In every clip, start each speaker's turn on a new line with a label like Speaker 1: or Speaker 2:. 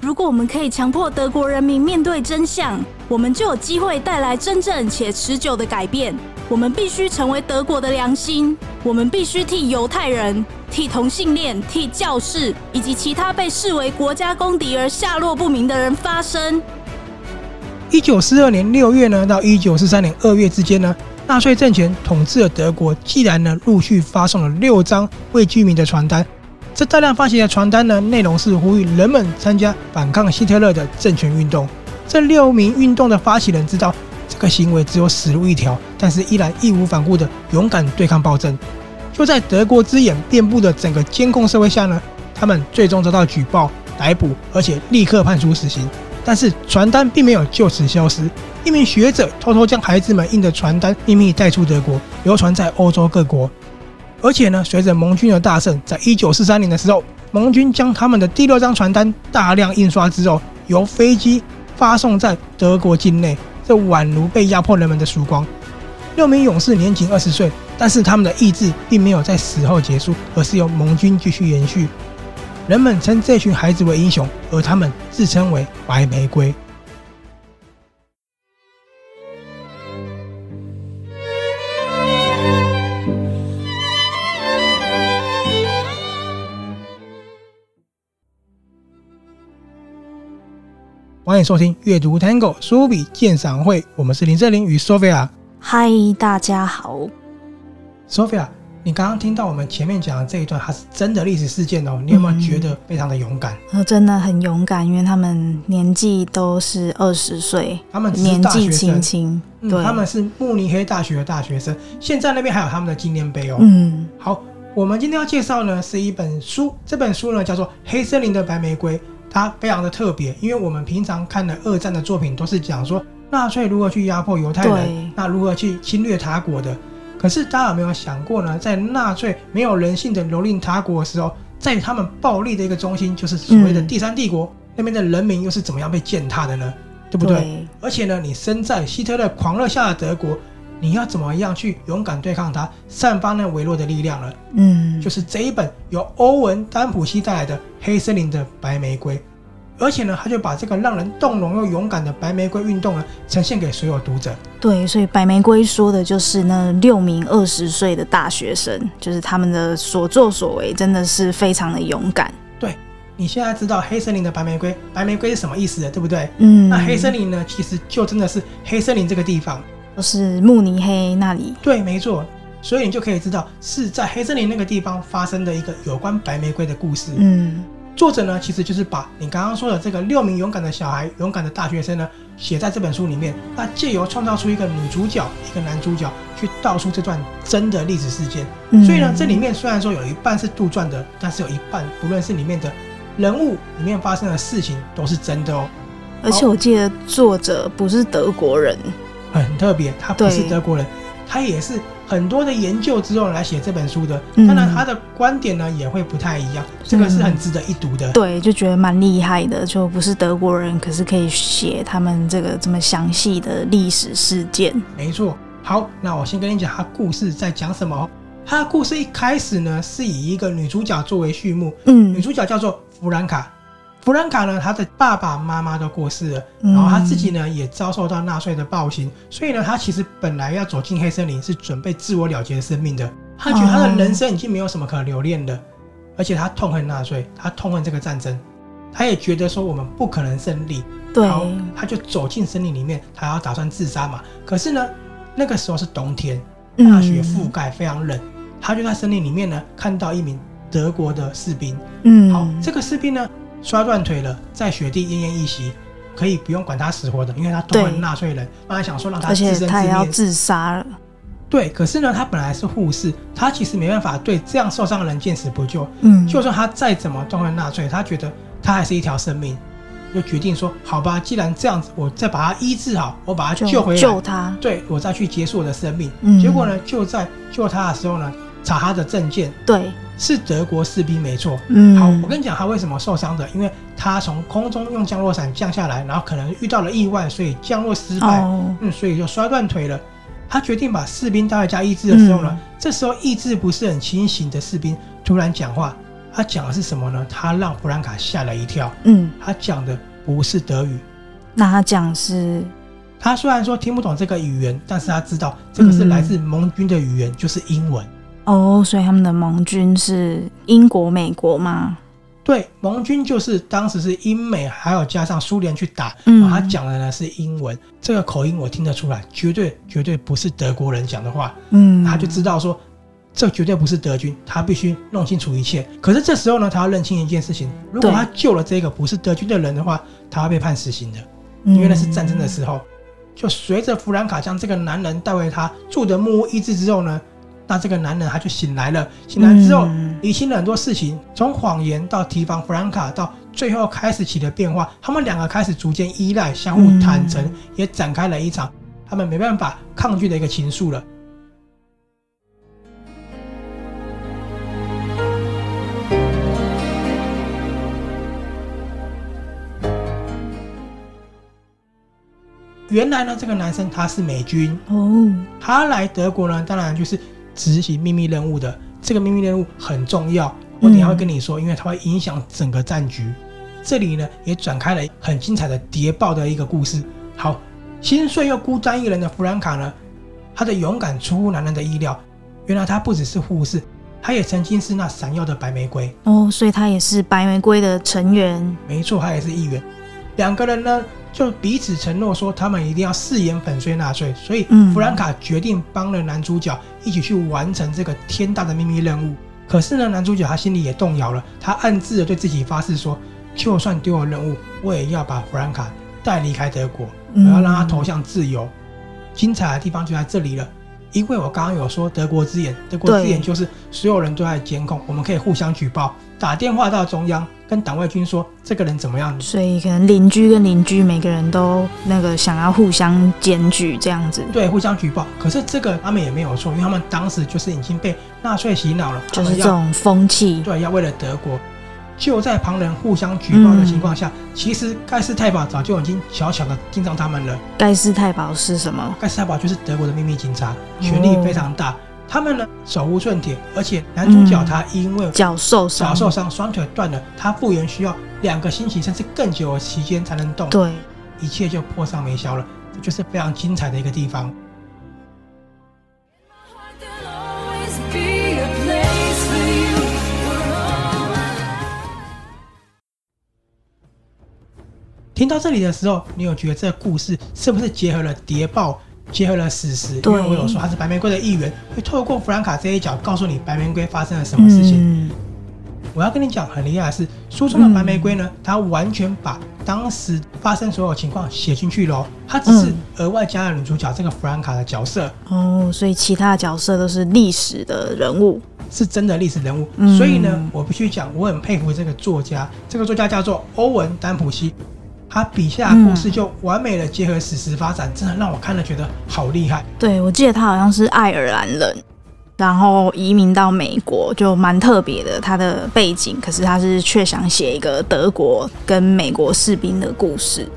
Speaker 1: 如果我们可以强迫德国人民面对真相，我们就有机会带来真正且持久的改变。我们必须成为德国的良心，我们必须替犹太人、替同性恋、替教士以及其他被视为国家公敌而下落不明的人发声。
Speaker 2: 一九四二年六月呢，到一九四三年二月之间呢，纳粹政权统治了德国，既然呢陆续发送了六张为居民的传单。这大量发行的传单呢，内容是呼吁人们参加反抗希特勒的政权运动。这六名运动的发起人知道这个行为只有死路一条，但是依然义无反顾地勇敢对抗暴政。就在德国之眼遍布的整个监控社会下呢，他们最终遭到举报、逮捕，而且立刻判处死刑。但是传单并没有就此消失。一名学者偷偷将孩子们印的传单秘密带出德国，流传在欧洲各国。而且呢，随着盟军的大胜，在一九四三年的时候，盟军将他们的第六张传单大量印刷之后，由飞机发送在德国境内。这宛如被压迫人们的曙光。六名勇士年仅二十岁，但是他们的意志并没有在死后结束，而是由盟军继续延续。人们称这群孩子为英雄，而他们自称为白玫瑰。欢迎收听阅读 Tango 书笔鉴赏会，我们是林瑟林与 Sophia。
Speaker 1: 嗨，大家好
Speaker 2: ，Sophia。你刚刚听到我们前面讲的这一段，它是真的历史事件哦。你有没有觉得非常的勇敢？
Speaker 1: 嗯、真的很勇敢，因为他们年纪都是二十岁，
Speaker 2: 他们
Speaker 1: 年纪轻轻，对、
Speaker 2: 嗯，他们是慕尼黑大学的大学生。现在那边还有他们的纪念碑哦。
Speaker 1: 嗯，
Speaker 2: 好，我们今天要介绍呢是一本书，这本书呢叫做《黑森林的白玫瑰》，它非常的特别，因为我们平常看的二战的作品都是讲说纳粹如何去压迫犹太人，那如何去侵略他国的。可是大家有没有想过呢？在纳粹没有人性的蹂躏他国的时候，在他们暴力的一个中心，就是所谓的第三帝国、嗯、那边的人民又是怎么样被践踏的呢？对不对？对。而且呢，你身在希特勒狂热下的德国，你要怎么样去勇敢对抗他，散发那微弱的力量呢？嗯，就是这一本由欧文丹普西带来的《黑森林的白玫瑰》。而且呢，他就把这个让人动容又勇敢的白玫瑰运动呢，呈现给所有读者。
Speaker 1: 对，所以白玫瑰说的就是那六名二十岁的大学生，就是他们的所作所为，真的是非常的勇敢。
Speaker 2: 对，你现在知道黑森林的白玫瑰，白玫瑰是什么意思了，对不对？
Speaker 1: 嗯。
Speaker 2: 那黑森林呢，其实就真的是黑森林这个地方，
Speaker 1: 就是慕尼黑那里。
Speaker 2: 对，没错。所以你就可以知道是在黑森林那个地方发生的一个有关白玫瑰的故事。
Speaker 1: 嗯。
Speaker 2: 作者呢，其实就是把你刚刚说的这个六名勇敢的小孩、勇敢的大学生呢，写在这本书里面。那借由创造出一个女主角、一个男主角，去道出这段真的历史事件。嗯。所以呢，这里面虽然说有一半是杜撰的，但是有一半，不论是里面的人物、里面发生的事情，都是真的哦。
Speaker 1: 而且我记得作者不是德国人，
Speaker 2: 很特别，他不是德国人，他也是。很多的研究之后来写这本书的，当然他的观点呢也会不太一样，这个是很值得一读的。
Speaker 1: 对，就觉得蛮厉害的，就不是德国人，可是可以写他们这个这么详细的历史事件。
Speaker 2: 没错。好，那我先跟你讲他故事在讲什么。他的故事一开始呢是以一个女主角作为序幕，嗯，女主角叫做弗兰卡。弗兰卡呢，他的爸爸妈妈都过世了，然后他自己呢也遭受到纳粹的暴行，所以呢，他其实本来要走进黑森林，是准备自我了结生命的。他觉得他的人生已经没有什么可留恋的，而且他痛恨纳粹，他痛恨这个战争，他也觉得说我们不可能胜利。
Speaker 1: 对，
Speaker 2: 他就走进森林里面，他要打算自杀嘛。可是呢，那个时候是冬天，大雪覆盖，非常冷。他就在森林里面呢，看到一名德国的士兵。嗯，好，这个士兵呢。摔断腿了，在雪地奄奄一息，可以不用管他死活的，因为他痛恨纳税人，本来想说让他自生自灭，
Speaker 1: 他也要自杀了。
Speaker 2: 对，可是呢，他本来是护士，他其实没办法对这样受伤的人见死不救。嗯，就算他再怎么痛恨纳粹，他觉得他还是一条生命，就决定说：好吧，既然这样子，我再把他医治好，我把他救回来，
Speaker 1: 救他，
Speaker 2: 对，我再去结束我的生命。嗯，结果呢，就在救他的时候呢，查他的证件，
Speaker 1: 对。
Speaker 2: 是德国士兵没错，嗯，好，我跟你讲他为什么受伤的，因为他从空中用降落伞降下来，然后可能遇到了意外，所以降落失败，哦、嗯，所以就摔断腿了。他决定把士兵带回家医治的时候呢，
Speaker 1: 嗯、
Speaker 2: 这时候意志不是很清醒的士兵突然讲话，他讲的是什么呢？他让弗兰卡吓了一跳。
Speaker 1: 嗯，
Speaker 2: 他讲的不是德语，
Speaker 1: 那他讲是，
Speaker 2: 他虽然说听不懂这个语言，但是他知道这个是来自盟军的语言，嗯、就是英文。
Speaker 1: 哦，所以他们的盟军是英国、美国吗？
Speaker 2: 对，盟军就是当时是英美，还有加上苏联去打，
Speaker 1: 嗯，
Speaker 2: 他讲的呢是英文，这个口音我听得出来，绝对绝对不是德国人讲的话，
Speaker 1: 嗯，
Speaker 2: 他就知道说这绝对不是德军，他必须弄清楚一切。可是这时候呢，他要认清一件事情，如果他救了这个不是德军的人的话，他会被判死刑的，因为那是战争的时候。就随着弗兰卡将这个男人带回他住的木屋医治之后呢。那这个男人他就醒来了，醒来之后理清了很多事情，从谎言到提防弗兰卡，到最后开始起的变化，他们两个开始逐渐依赖，相互坦诚，也展开了一场他们没办法抗拒的一个情愫了。原来呢，这个男生他是美军
Speaker 1: 哦，
Speaker 2: 他来德国呢，当然就是。执行秘密任务的这个秘密任务很重要，我等下会跟你说，因为它会影响整个战局。这里呢也展开了很精彩的谍报的一个故事。好，心碎又孤单一人的弗兰卡呢，他的勇敢出乎男人的意料。原来他不只是护士，他也曾经是那闪耀的白玫瑰
Speaker 1: 哦，所以他也是白玫瑰的成员。
Speaker 2: 没错，他也是议员。两个人呢，就彼此承诺说，他们一定要誓言粉碎纳粹。所以，弗兰卡决定帮了男主角一起去完成这个天大的秘密任务。可是呢，男主角他心里也动摇了，他暗自的对自己发誓说，就算丢了任务，我也要把弗兰卡带离开德国，我要让他投向自由。精彩的地方就在这里了，因为我刚刚有说德国之眼，德国之眼就是所有人都在监控，我们可以互相举报，打电话到中央。跟党卫军说这个人怎么样？
Speaker 1: 所以可能邻居跟邻居每个人都那个想要互相检举这样子。
Speaker 2: 对，互相举报。可是这个他们也没有错，因为他们当时就是已经被纳粹洗脑了，
Speaker 1: 就是这种风气。
Speaker 2: 对，要为了德国，就在旁人互相举报的情况下，嗯、其实盖世太保早就已经悄悄的盯上他们了。
Speaker 1: 盖世太保是什么？
Speaker 2: 盖世太保就是德国的秘密警察，权力非常大。哦他们呢，手无寸铁，而且男主角他因为脚受伤，脚受伤，双腿断了，他复原需要两个星期甚至更久的时间才能动。
Speaker 1: 对，
Speaker 2: 一切就破伤没消了，这就是非常精彩的一个地方。听到这里的时候，你有觉得这个故事是不是结合了谍报？结合了史实，因为我有说他是白玫瑰的一员，会透过弗兰卡这一角告诉你白玫瑰发生了什么事情。嗯、我要跟你讲很厉害的是，书中的白玫瑰呢，他完全把当时发生所有情况写进去喽，他只是额外加了女主角这个弗兰卡的角色。
Speaker 1: 哦，所以其他角色都是历史的人物，
Speaker 2: 是真的历史人物。
Speaker 1: 嗯、
Speaker 2: 所以呢，我必须讲，我很佩服这个作家，这个作家叫做欧文·丹普西。他笔下的故事就完美的结合史实发展，嗯、真的让我看了觉得好厉害。
Speaker 1: 对，我记得他好像是爱尔兰人，然后移民到美国，就蛮特别的他的背景。可是他是却想写一个德国跟美国士兵的故事，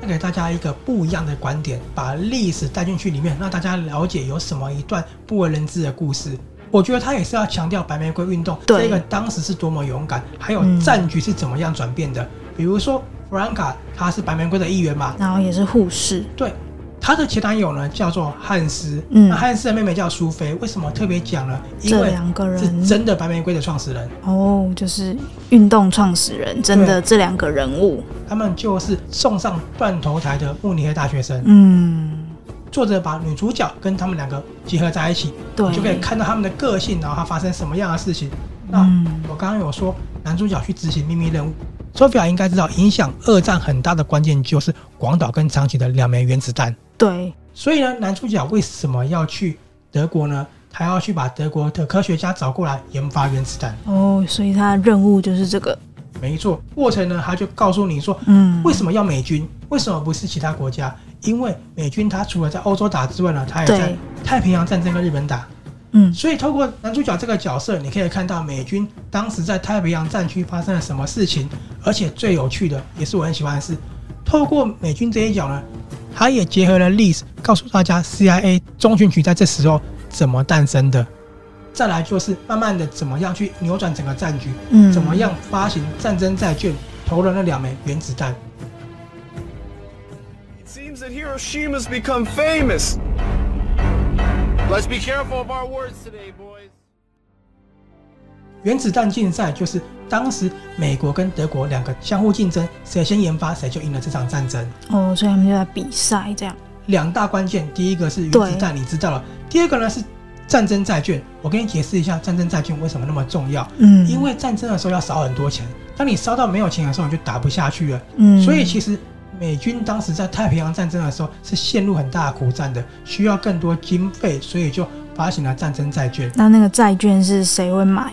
Speaker 2: 带给大家一个不一样的观点，把历史带进去里面，让大家了解有什么一段不为人知的故事。我觉得他也是要强调白玫瑰运动对这个当时是多么勇敢，还有战局是怎么样转变的，嗯、比如说。弗兰卡他是白玫瑰的一员嘛，
Speaker 1: 然后也是护士。
Speaker 2: 对，她的前男友呢叫做汉斯，
Speaker 1: 嗯，
Speaker 2: 那汉斯的妹妹叫苏菲。为什么特别讲呢？因为
Speaker 1: 两个人
Speaker 2: 是真的白玫瑰的创始人
Speaker 1: 哦，就是运动创始人，真的这两个人物，
Speaker 2: 他们就是送上断头台的慕尼黑大学生。
Speaker 1: 嗯，
Speaker 2: 作者把女主角跟他们两个结合在一起，
Speaker 1: 对，
Speaker 2: 你就可以看到他们的个性，然后他发生什么样的事情。那我刚刚有说男主角去执行秘密任务。Sophia 应该知道，影响二战很大的关键就是广岛跟长崎的两枚原子弹。
Speaker 1: 对，
Speaker 2: 所以呢，男主角为什么要去德国呢？他要去把德国的科学家找过来研发原子弹。
Speaker 1: 哦，所以他的任务就是这个。
Speaker 2: 没错，过程呢，他就告诉你说，嗯，为什么要美军？为什么不是其他国家？因为美军他除了在欧洲打之外呢，他也在太平洋战争跟日本打。
Speaker 1: 嗯，
Speaker 2: 所以透过男主角这个角色，你可以看到美军当时在太平洋战区发生了什么事情，而且最有趣的，也是我很喜欢的是，透过美军这一角呢，他也结合了历史，告诉大家 CIA 中情局在这时候怎么诞生的。再来就是慢慢的怎么样去扭转整个战局，嗯，怎么样发行战争债券，投了那两枚原子弹。It seems that Hiroshima's become famous. Let's be careful of our words today, boys. 原子弹竞赛就是当时美国跟德国两个相互竞争，谁先研发谁就赢了这场战争。
Speaker 1: 哦，所以他们就在比赛这样。
Speaker 2: 两大关键，第一个是原子弹，你知道了。第二个呢是。战争债券，我跟你解释一下，战争债券为什么那么重要？嗯，因为战争的时候要烧很多钱，当你烧到没有钱的时候，你就打不下去了。嗯，所以其实美军当时在太平洋战争的时候是陷入很大的苦战的，需要更多经费，所以就发行了战争债券。
Speaker 1: 那那个债券是谁会买？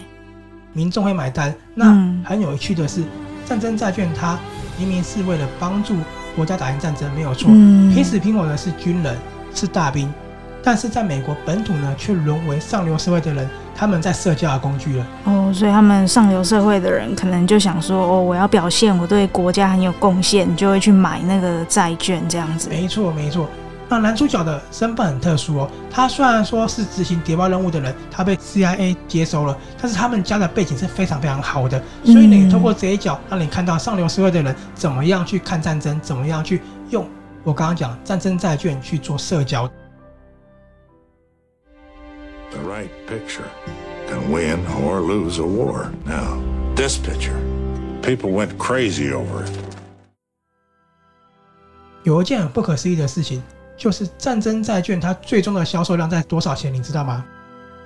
Speaker 2: 民众会买单。那很有趣的是，战争债券它明明是为了帮助国家打赢战争，没有错。嗯，拼死拼活的是军人，是大兵。但是在美国本土呢，却沦为上流社会的人他们在社交的工具了。
Speaker 1: 哦，所以他们上流社会的人可能就想说，哦，我要表现我对国家很有贡献，就会去买那个债券这样子。
Speaker 2: 没错，没错。那男主角的身份很特殊哦，他虽然说是执行谍报任务的人，他被 CIA 接收了，但是他们家的背景是非常非常好的，所以呢，通过这一角让你看到上流社会的人怎么样去看战争，怎么样去用我刚刚讲战争债券去做社交。
Speaker 3: The right picture can win or lose a war. Now, this picture, people went crazy over it.
Speaker 2: 有一件很不可思议的事情，就是战争债券它最终的销售量在多少钱？你知道吗？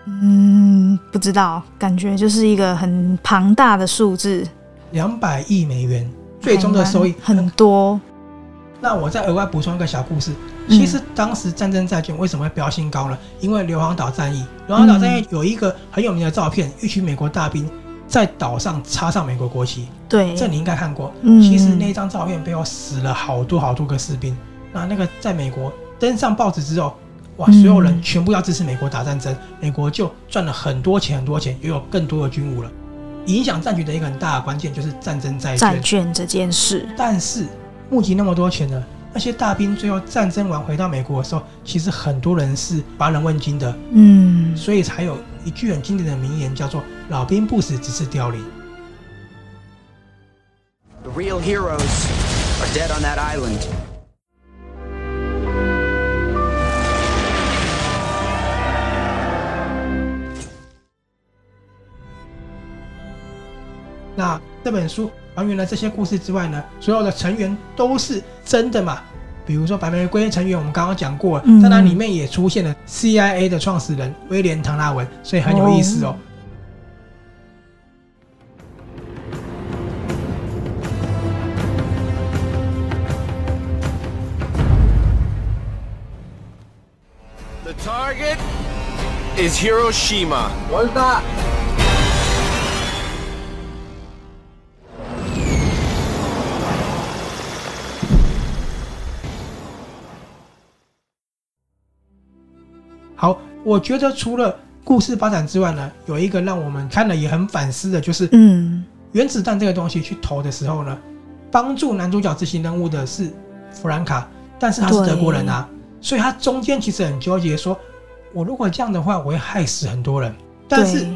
Speaker 1: 嗯，不知道，感觉就是一个很庞大的数字，
Speaker 2: 两百亿美元，最终的收益
Speaker 1: 很多。
Speaker 2: 那我再额外补充一个小故事。其实当时战争债券为什么会飙新高呢？因为硫磺岛战役，硫磺岛战役有一个很有名的照片，一群美国大兵在岛上插上美国国旗。
Speaker 1: 对，
Speaker 2: 这你应该看过。嗯其实那张照片背后死了好多好多个士兵。那那个在美国登上报纸之后，哇，所有人全部要支持美国打战争，美国就赚了很多钱很多钱，也有更多的军务了。影响战局的一个很大的关键就是战争债券。
Speaker 1: 债券这件事，
Speaker 2: 但是。募集那么多钱呢？那些大兵最后战争完回到美国的时候，其实很多人是乏人问津的。嗯，所以才有一句很经典的名言，叫做“老兵不死，只是凋零”。The real heroes are dead on that island. 那这本书。还原了这些故事之外呢，所有的成员都是真的嘛？比如说白玫瑰成员，我们刚刚讲过了，在那里面也出现了 CIA 的创始人威廉·唐纳文，所以很有意思哦。
Speaker 4: The target is Hiroshima. 我的。
Speaker 2: 我觉得除了故事发展之外呢，有一个让我们看了也很反思的，就是嗯，原子弹这个东西去投的时候呢，帮助男主角执行任务的是弗兰卡，但是他是德国人啊，所以他中间其实很纠结，说我如果这样的话，我会害死很多人。但是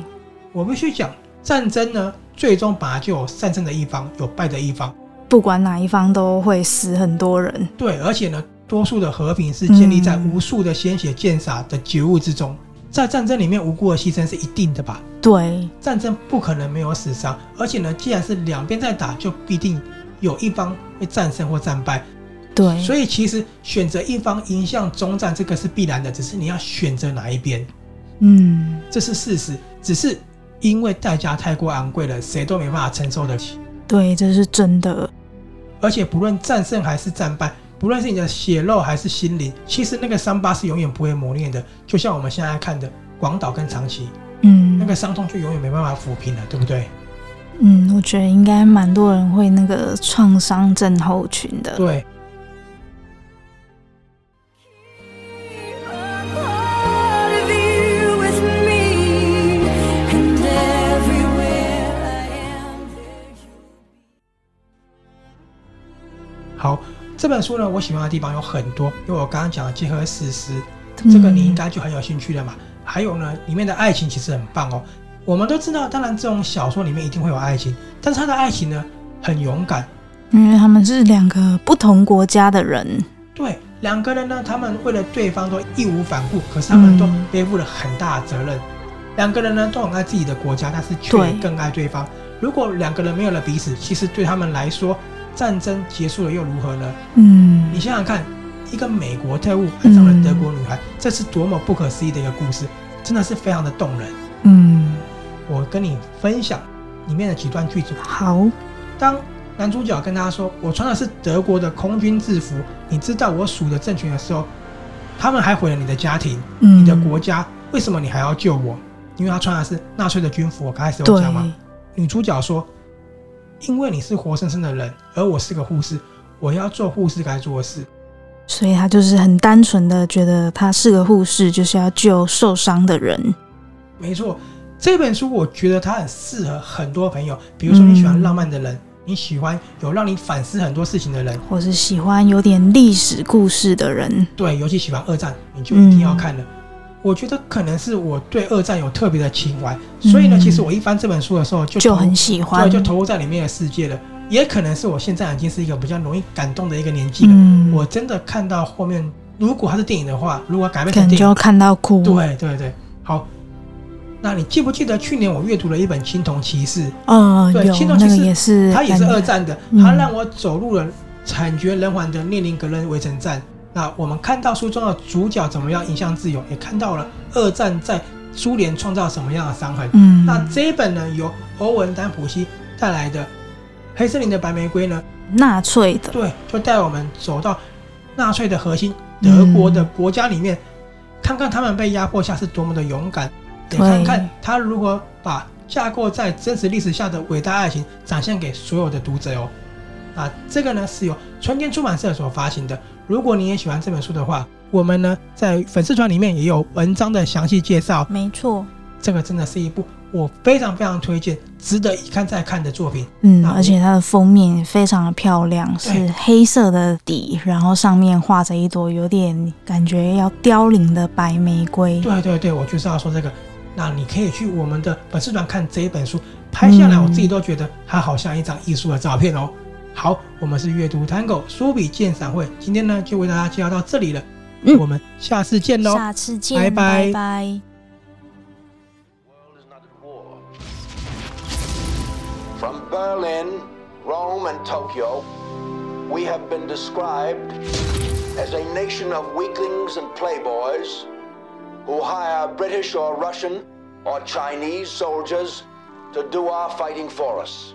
Speaker 2: 我必须讲，战争呢，最终本来就有战胜的一方，有败的一方，
Speaker 1: 不管哪一方都会死很多人。
Speaker 2: 对，而且呢。多数的和平是建立在无数的鲜血溅洒的觉悟之中，在战争里面无辜的牺牲是一定的吧？
Speaker 1: 对，
Speaker 2: 战争不可能没有死伤，而且呢，既然是两边在打，就必定有一方会战胜或战败。
Speaker 1: 对，
Speaker 2: 所以其实选择一方迎向终战，这个是必然的，只是你要选择哪一边。嗯，这是事实，只是因为代价太过昂贵了，谁都没办法承受得起。
Speaker 1: 对，这是真的。
Speaker 2: 而且不论战胜还是战败。不论是你的血肉还是心灵，其实那个伤疤是永远不会磨练的。就像我们现在看的广岛跟长崎，嗯，那个伤痛就永远没办法抚平了，对不对？
Speaker 1: 嗯，我觉得应该蛮多人会那个创伤症候群的。
Speaker 2: 对。这本书呢，我喜欢的地方有很多，因为我刚刚讲的结合史实，这个你应该就很有兴趣了嘛。还有呢，里面的爱情其实很棒哦。我们都知道，当然这种小说里面一定会有爱情，但是他的爱情呢，很勇敢，
Speaker 1: 因为他们是两个不同国家的人。
Speaker 2: 对，两个人呢，他们为了对方都义无反顾，可是他们都背负了很大的责任。嗯、两个人呢，都很爱自己的国家，但是却更爱对方。对如果两个人没有了彼此，其实对他们来说，战争结束了又如何呢？嗯，你想想看，一个美国特务爱上了德国女孩，嗯、这是多么不可思议的一个故事，真的是非常的动人。嗯。我跟你分享里面的几段句子。
Speaker 1: 好，
Speaker 2: 当男主角跟他说：“我穿的是德国的空军制服，你知道我属的政权的时候，他们还毁了你的家庭、嗯、你的国家，为什么你还要救我？因为他穿的是纳粹的军服。”我刚开始有讲吗？女主角说：“因为你是活生生的人，而我是个护士，我要做护士该做的事。”
Speaker 1: 所以他就是很单纯的觉得他是个护士，就是要救受伤的人。
Speaker 2: 没错。这本书我觉得它很适合很多朋友，比如说你喜欢浪漫的人，嗯、你喜欢有让你反思很多事情的人，
Speaker 1: 或是喜欢有点历史故事的人，
Speaker 2: 对，尤其喜欢二战，你就一定要看了。嗯、我觉得可能是我对二战有特别的情怀，所以呢，其实我一翻这本书的时候就
Speaker 1: 就很喜欢，
Speaker 2: 对，就投入在里面的世界了。也可能是我现在已经是一个比较容易感动的一个年纪了。嗯、我真的看到后面，如果它是电影的话，如果改编成电影，
Speaker 1: 就看到哭。
Speaker 2: 对对对，好。那你记不记得去年我阅读了一本《青铜骑士》？
Speaker 1: 嗯，对，
Speaker 2: 青铜骑士
Speaker 1: 也是，
Speaker 2: 它也是二战的，它、嗯、让我走入了惨绝人寰的列宁格勒围城战。那我们看到书中的主角怎么样影响自由，也看到了二战在苏联创造什么样的伤痕。嗯，那这一本呢，由欧文丹普西带来的《黑森林的白玫瑰》呢，
Speaker 1: 纳粹的，
Speaker 2: 对，就带我们走到纳粹的核心德国的国家里面，嗯、看看他们被压迫下是多么的勇敢。得看看他如何把架构在真实历史下的伟大爱情展现给所有的读者哦。啊，这个呢是由春天出版社所发行的。如果你也喜欢这本书的话，我们呢在粉丝团里面也有文章的详细介绍。
Speaker 1: 没错，
Speaker 2: 这个真的是一部我非常非常推荐、值得一看再看的作品。
Speaker 1: 嗯，而且它的封面非常的漂亮，是黑色的底，然后上面画着一朵有点感觉要凋零的白玫瑰。
Speaker 2: 对对对，我就是要说这个。那你可以去我们的粉丝团看这一本书，拍下来我自己都觉得它好像一张艺术的照片哦。好，我们是阅读 Tango 书笔鉴赏会，今天呢就为大家介绍到这里了，嗯，我们下次见喽，
Speaker 1: 下次见，
Speaker 2: 拜拜。
Speaker 1: 拜拜。
Speaker 5: From Berlin, Rome and Tokyo, we have been described as a nation of weaklings and playboys. who hire British or Russian or Chinese soldiers to do our fighting for us.